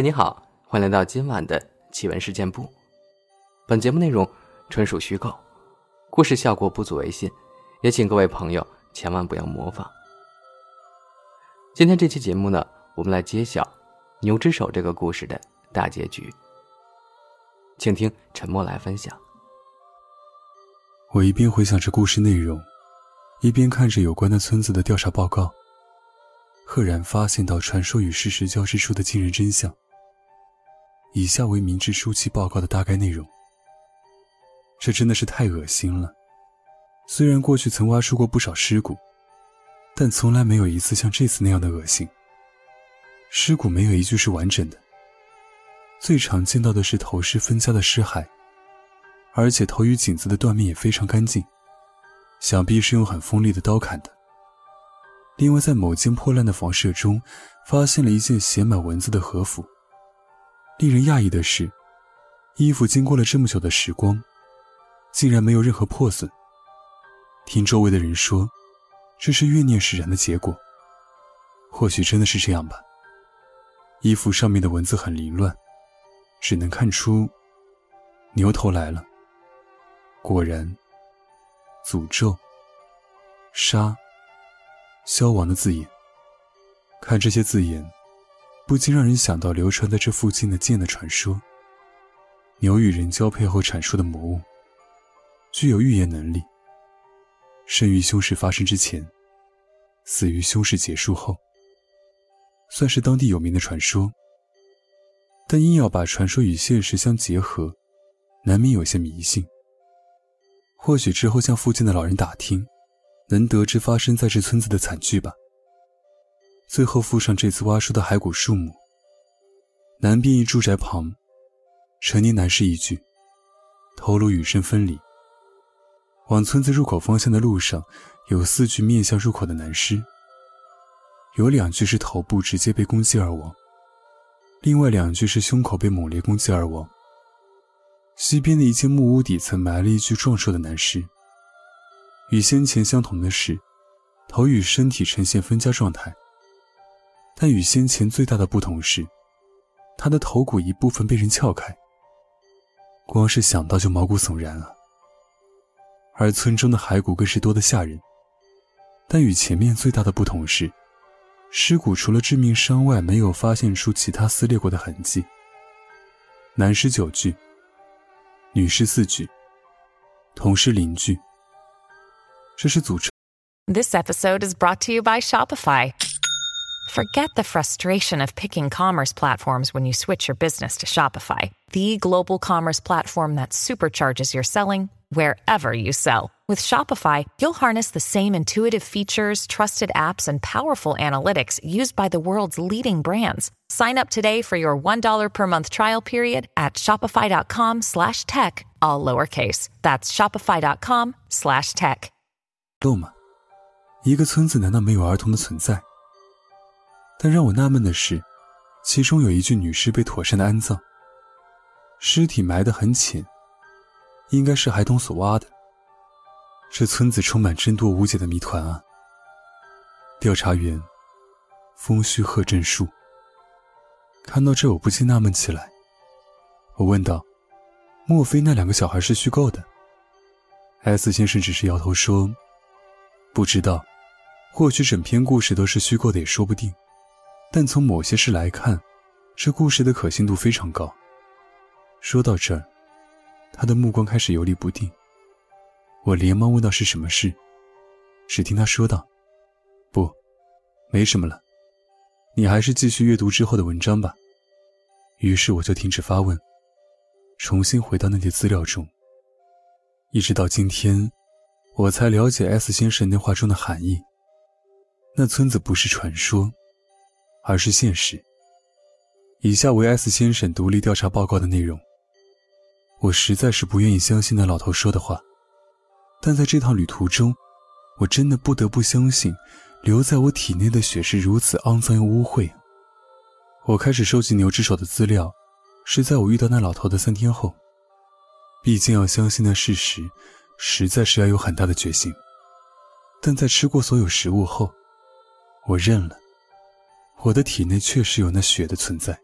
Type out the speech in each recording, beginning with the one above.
你好，欢迎来到今晚的奇闻事件部。本节目内容纯属虚构，故事效果不足为信，也请各位朋友千万不要模仿。今天这期节目呢，我们来揭晓牛之手这个故事的大结局。请听沉默来分享。我一边回想着故事内容，一边看着有关的村子的调查报告。赫然发现到传说与事实交织出的惊人真相。以下为明治初期报告的大概内容。这真的是太恶心了。虽然过去曾挖出过不少尸骨，但从来没有一次像这次那样的恶心。尸骨没有一具是完整的。最常见到的是头饰分家的尸骸，而且头与颈子的断面也非常干净，想必是用很锋利的刀砍的。另外，在某间破烂的房舍中，发现了一件写满文字的和服。令人讶异的是，衣服经过了这么久的时光，竟然没有任何破损。听周围的人说，这是怨念使然的结果。或许真的是这样吧。衣服上面的文字很凌乱，只能看出牛头来了。果然，诅咒，杀。消亡的字眼，看这些字眼，不禁让人想到流传在这附近的剑的传说。牛与人交配后产出的魔物，具有预言能力。生于凶事发生之前，死于凶事结束后，算是当地有名的传说。但硬要把传说与现实相结合，难免有些迷信。或许之后向附近的老人打听。能得知发生在这村子的惨剧吧。最后附上这次挖出的骸骨数目。南边一住宅旁，成年男尸一具，头颅与身分离。往村子入口方向的路上，有四具面向入口的男尸，有两具是头部直接被攻击而亡，另外两具是胸口被猛烈攻击而亡。西边的一间木屋底层埋了一具壮硕的男尸。与先前相同的是，头与身体呈现分家状态。但与先前最大的不同是，他的头骨一部分被人撬开。光是想到就毛骨悚然啊！而村中的骸骨更是多得吓人。但与前面最大的不同是，尸骨除了致命伤外，没有发现出其他撕裂过的痕迹。男尸九具，女尸四具，同是邻居。这是组织 This episode is brought to you by Shopify. Forget the frustration of picking commerce platforms when you switch your business to Shopify, the global commerce platform that supercharges your selling wherever you sell. With Shopify, you'll harness the same intuitive features, trusted apps, and powerful analytics used by the world's leading brands. Sign up today for your $1 per month trial period at shopify.com slash tech, all lowercase. That's shopify.com slash tech. 逗吗？一个村子难道没有儿童的存在？ 但让我纳闷的是，其中有一具女尸被妥善的安葬，尸体埋得很浅，应该是孩童所挖的。这村子充满真多无解的谜团啊！调查员，风须贺正树。看到这，我不禁纳闷起来。我问道：“莫非那两个小孩是虚构的？”S 先生只是摇头说。不知道，或许整篇故事都是虚构的也说不定。但从某些事来看，这故事的可信度非常高。说到这儿，他的目光开始游离不定。我连忙问道：“是什么事？”只听他说道：“不，没什么了，你还是继续阅读之后的文章吧。”于是我就停止发问，重新回到那些资料中，一直到今天。我才了解 S 先生那话中的含义。那村子不是传说，而是现实。以下为 S 先生独立调查报告的内容。我实在是不愿意相信那老头说的话，但在这趟旅途中，我真的不得不相信，留在我体内的血是如此肮脏又污秽。我开始收集牛之手的资料，是在我遇到那老头的三天后。毕竟要相信那事实。实在是要有很大的决心，但在吃过所有食物后，我认了，我的体内确实有那血的存在。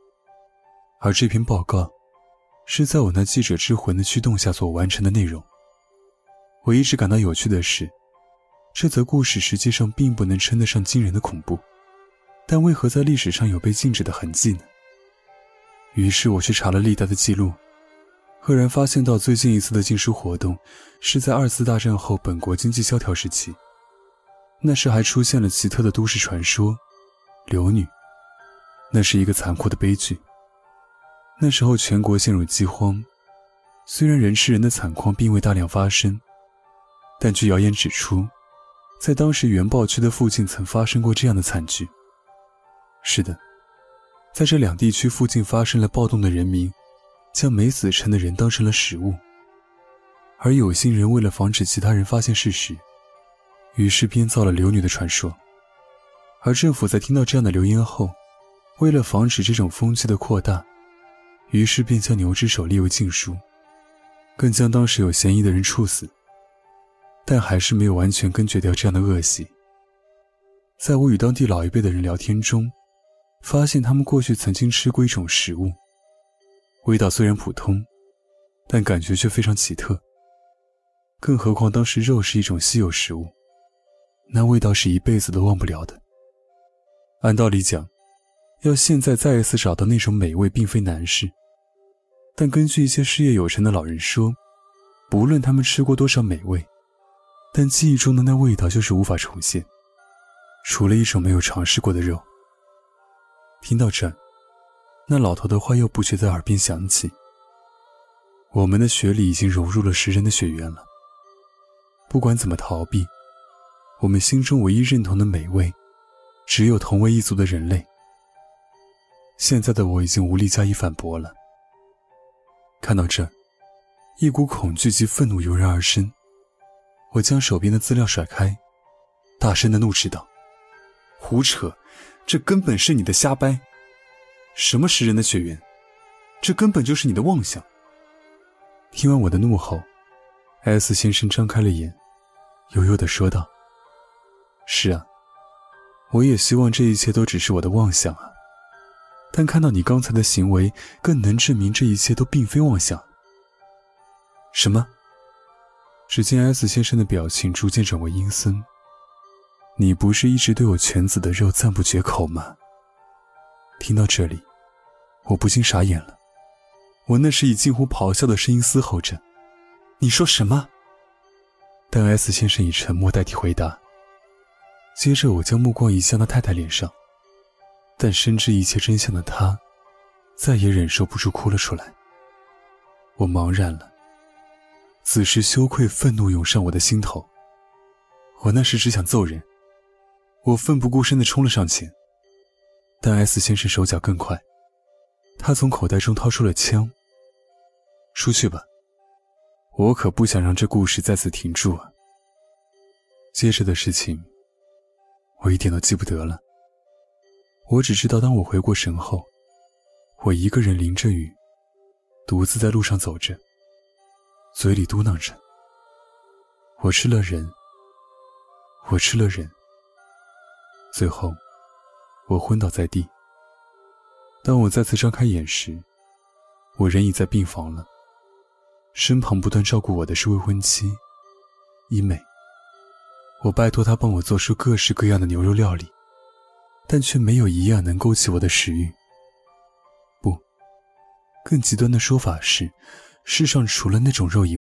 而这篇报告，是在我那记者之魂的驱动下所完成的内容。我一直感到有趣的是，这则故事实际上并不能称得上惊人的恐怖，但为何在历史上有被禁止的痕迹呢？于是我去查了历代的记录，赫然发现到最近一次的禁书活动，是在二次大战后本国经济萧条时期。那时还出现了奇特的都市传说——流女。那是一个残酷的悲剧。那时候全国陷入饥荒，虽然人吃人的惨况并未大量发生，但据谣言指出，在当时原爆区的附近曾发生过这样的惨剧。是的。在这两地区附近发生了暴动的人民，将没死成的人当成了食物。而有心人为了防止其他人发现事实，于是编造了流女的传说。而政府在听到这样的流言后，为了防止这种风气的扩大，于是便将牛之手列为禁书，更将当时有嫌疑的人处死。但还是没有完全根绝掉这样的恶习。在我与当地老一辈的人聊天中。发现他们过去曾经吃过一种食物，味道虽然普通，但感觉却非常奇特。更何况当时肉是一种稀有食物，那味道是一辈子都忘不了的。按道理讲，要现在再一次找到那种美味并非难事，但根据一些事业有成的老人说，不论他们吃过多少美味，但记忆中的那味道就是无法重现，除了一种没有尝试过的肉。听到这，那老头的话又不觉在耳边响起。我们的血里已经融入了食人的血缘了。不管怎么逃避，我们心中唯一认同的美味，只有同为一族的人类。现在的我已经无力加以反驳了。看到这，一股恐惧及愤怒油然而生。我将手边的资料甩开，大声的怒斥道：“胡扯！”这根本是你的瞎掰！什么食人的血缘？这根本就是你的妄想！听完我的怒吼，S 先生张开了眼，悠悠的说道：“是啊，我也希望这一切都只是我的妄想啊！但看到你刚才的行为，更能证明这一切都并非妄想。”什么？只见 S 先生的表情逐渐转为阴森。你不是一直对我犬子的肉赞不绝口吗？听到这里，我不禁傻眼了。我那时以近乎咆哮的声音嘶吼着：“你说什么？”但 S 先生以沉默代替回答。接着，我将目光移向那太太脸上，但深知一切真相的她，再也忍受不住哭了出来。我茫然了。此时，羞愧、愤怒涌上我的心头。我那时只想揍人。我奋不顾身地冲了上前，但 S 先生手脚更快，他从口袋中掏出了枪。出去吧，我可不想让这故事再次停住啊。接着的事情，我一点都记不得了。我只知道，当我回过神后，我一个人淋着雨，独自在路上走着，嘴里嘟囔着：“我吃了人，我吃了人。”最后，我昏倒在地。当我再次张开眼时，我人已在病房了。身旁不断照顾我的是未婚妻伊美。我拜托他帮我做出各式各样的牛肉料理，但却没有一样能勾起我的食欲。不，更极端的说法是，世上除了那种肉以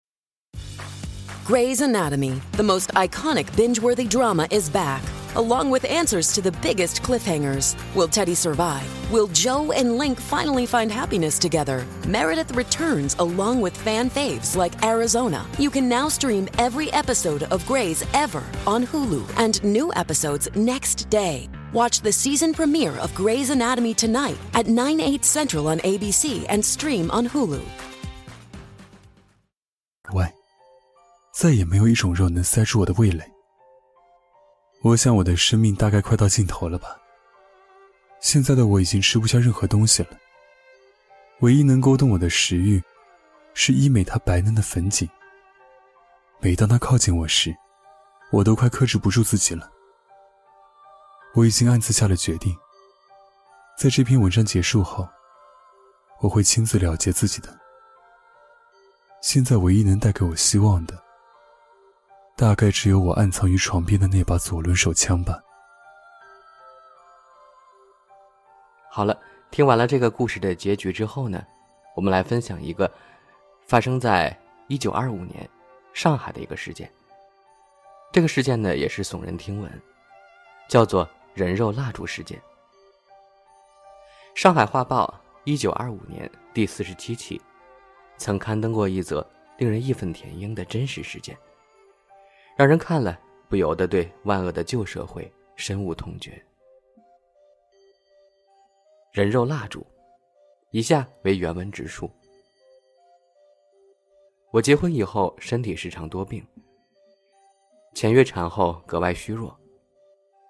Grey's Anatomy, the most iconic binge-worthy drama, is back. along with answers to the biggest cliffhangers. Will Teddy survive? Will Joe and Link finally find happiness together? Meredith returns along with fan faves like Arizona. You can now stream every episode of Grey's ever on Hulu and new episodes next day. Watch the season premiere of Grey's Anatomy tonight at 9, 8 central on ABC and stream on Hulu. 外，再也没有一种肉能塞住我的味蕾。 我想我的生命大概快到尽头了吧。现在的我已经吃不下任何东西了。唯一能勾动我的食欲，是医美她白嫩的粉颈。每当她靠近我时，我都快克制不住自己了。我已经暗自下了决定，在这篇文章结束后，我会亲自了结自己的。现在唯一能带给我希望的，大概只有我暗藏于床边的那把左轮手枪吧。好了，听完了这个故事的结局之后呢，我们来分享一个发生在一九二五年上海的一个事件。这个事件呢，也是耸人听闻，叫做“人肉蜡烛事件”。上海画报一九二五年第四十七期，曾刊登过一则令人义愤填膺的真实事件，让人看了不由得对万恶的旧社会深恶痛绝。人肉蜡烛，以下为原文直述。我结婚以后，身体时常多病，前月产后格外虚弱，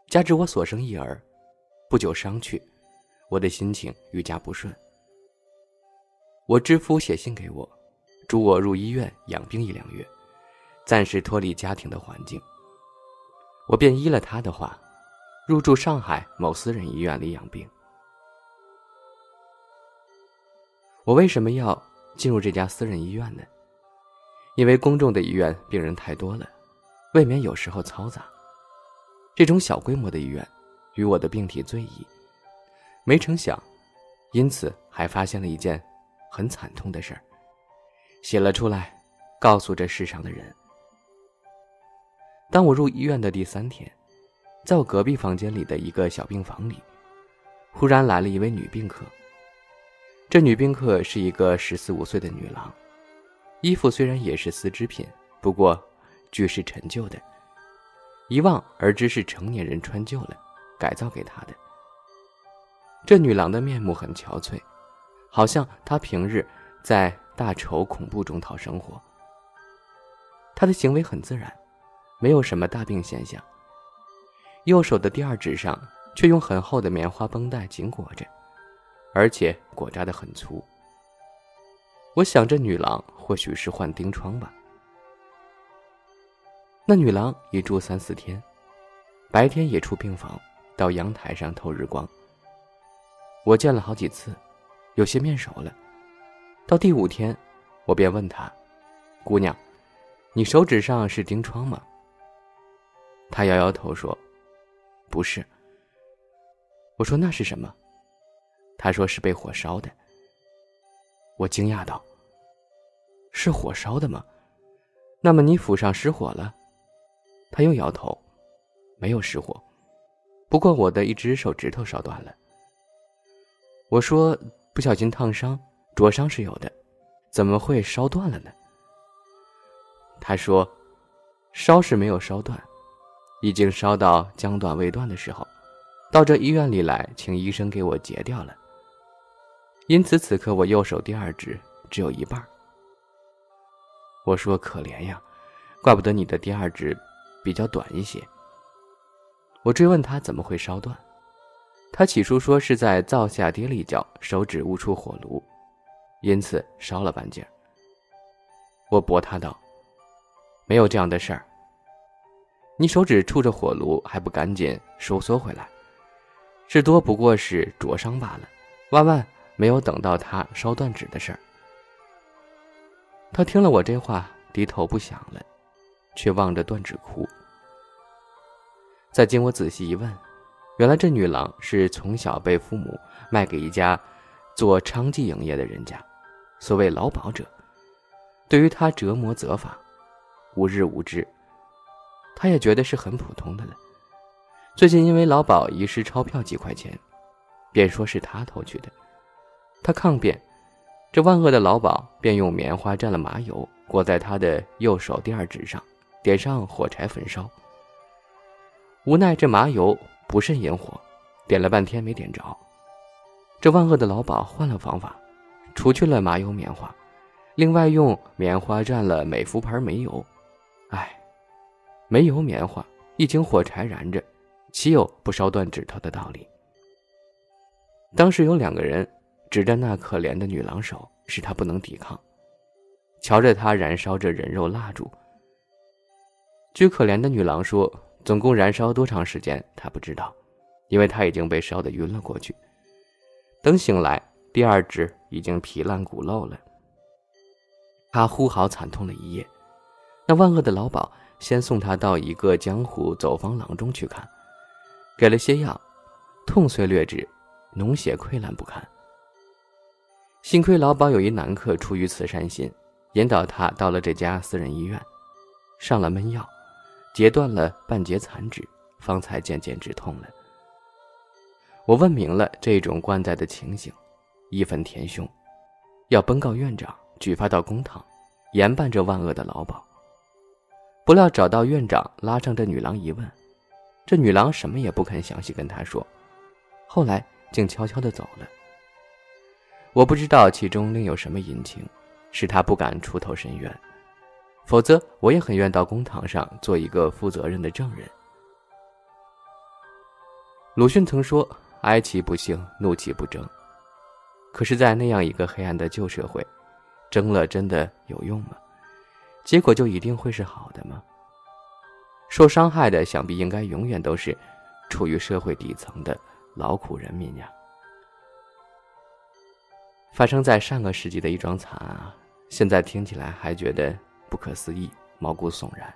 加之我所生一儿不久伤去，我的心情愈加不顺。我知夫写信给我，嘱我入医院养病一两月，暂时脱离家庭的环境。我便依了他的话，入住上海某私人医院里养病。我为什么要进入这家私人医院呢？因为公众的医院病人太多了，未免有时候嘈杂。这种小规模的医院，与我的病体最宜。没成想，因此还发现了一件很惨痛的事儿，写了出来，告诉这世上的人。当我入医院的第三天，在我隔壁房间里的一个小病房里，忽然来了一位女病客。这女宾客是一个十四五岁的女郎，衣服虽然也是丝织品，不过俱是陈旧的，一望而知是成年人穿旧了，改造给她的。这女郎的面目很憔悴，好像她平日在大愁恐怖中讨生活。她的行为很自然，没有什么大病现象。右手的第二指上却用很厚的棉花绷带紧裹着。而且裹扎的很粗。我想这女郎或许是患钉疮吧。那女郎一住三四天，白天也出病房，到阳台上透日光。我见了好几次，有些面熟了。到第五天，我便问她：“姑娘，你手指上是钉疮吗？”他摇摇头说：“不是。”我说：“那是什么？”他说是被火烧的。我惊讶道：“是火烧的吗？那么你府上失火了？”他又摇头：“没有失火，不过我的一只手指头烧断了。”我说：“不小心烫伤、灼伤是有的，怎么会烧断了呢？”他说：“烧是没有烧断，已经烧到将断未断的时候，到这医院里来，请医生给我截掉了。”因此，此刻我右手第二指只有一半。我说：“可怜呀，怪不得你的第二指比较短一些。”我追问他怎么会烧断，他起初说是在灶下跌了一跤，手指误触火炉，因此烧了半截。我驳他道：“没有这样的事儿。你手指触着火炉还不赶紧收缩回来，至多不过是灼伤罢了。”万万。没有等到他烧断指的事儿，他听了我这话，低头不想了，却望着断指哭。再经我仔细一问，原来这女郎是从小被父母卖给一家做娼妓营业的人家，所谓劳保者，对于她折磨责罚，无日无之。他也觉得是很普通的了。最近因为老鸨遗失钞票几块钱，便说是他偷去的。他抗辩，这万恶的老鸨便用棉花蘸了麻油，裹在他的右手第二指上，点上火柴焚烧。无奈这麻油不甚引火，点了半天没点着。这万恶的老鸨换了方法，除去了麻油棉花，另外用棉花蘸了美孚牌煤油。唉，煤油棉花一经火柴燃着，岂有不烧断指头的道理？当时有两个人。指着那可怜的女郎手，使她不能抵抗。瞧着她燃烧着人肉蜡烛。据可怜的女郎说，总共燃烧多长时间，她不知道，因为她已经被烧得晕了过去。等醒来，第二只已经皮烂骨漏了。他呼嚎惨痛了一夜，那万恶的老鸨先送他到一个江湖走方郎中去看，给了些药，痛虽略止，脓血溃烂不堪。幸亏老鸨有一男客出于慈善心，引导他到了这家私人医院，上了闷药，截断了半截残肢，方才渐渐止痛了。我问明了这种关在的情形，义愤填胸，要奔告院长。举发到公堂，严办这万恶的老鸨。不料找到院长，拉上这女郎一问，这女郎什么也不肯详细跟他说，后来竟悄悄的走了。我不知道其中另有什么隐情，使他不敢出头申冤。否则，我也很愿到公堂上做一个负责任的证人。鲁迅曾说：“哀其不幸，怒其不争。”可是，在那样一个黑暗的旧社会。争了真的有用吗？结果就一定会是好的吗？受伤害的想必应该永远都是处于社会底层的劳苦人民呀。发生在上个世纪的一桩惨案啊，现在听起来还觉得不可思议、毛骨悚然。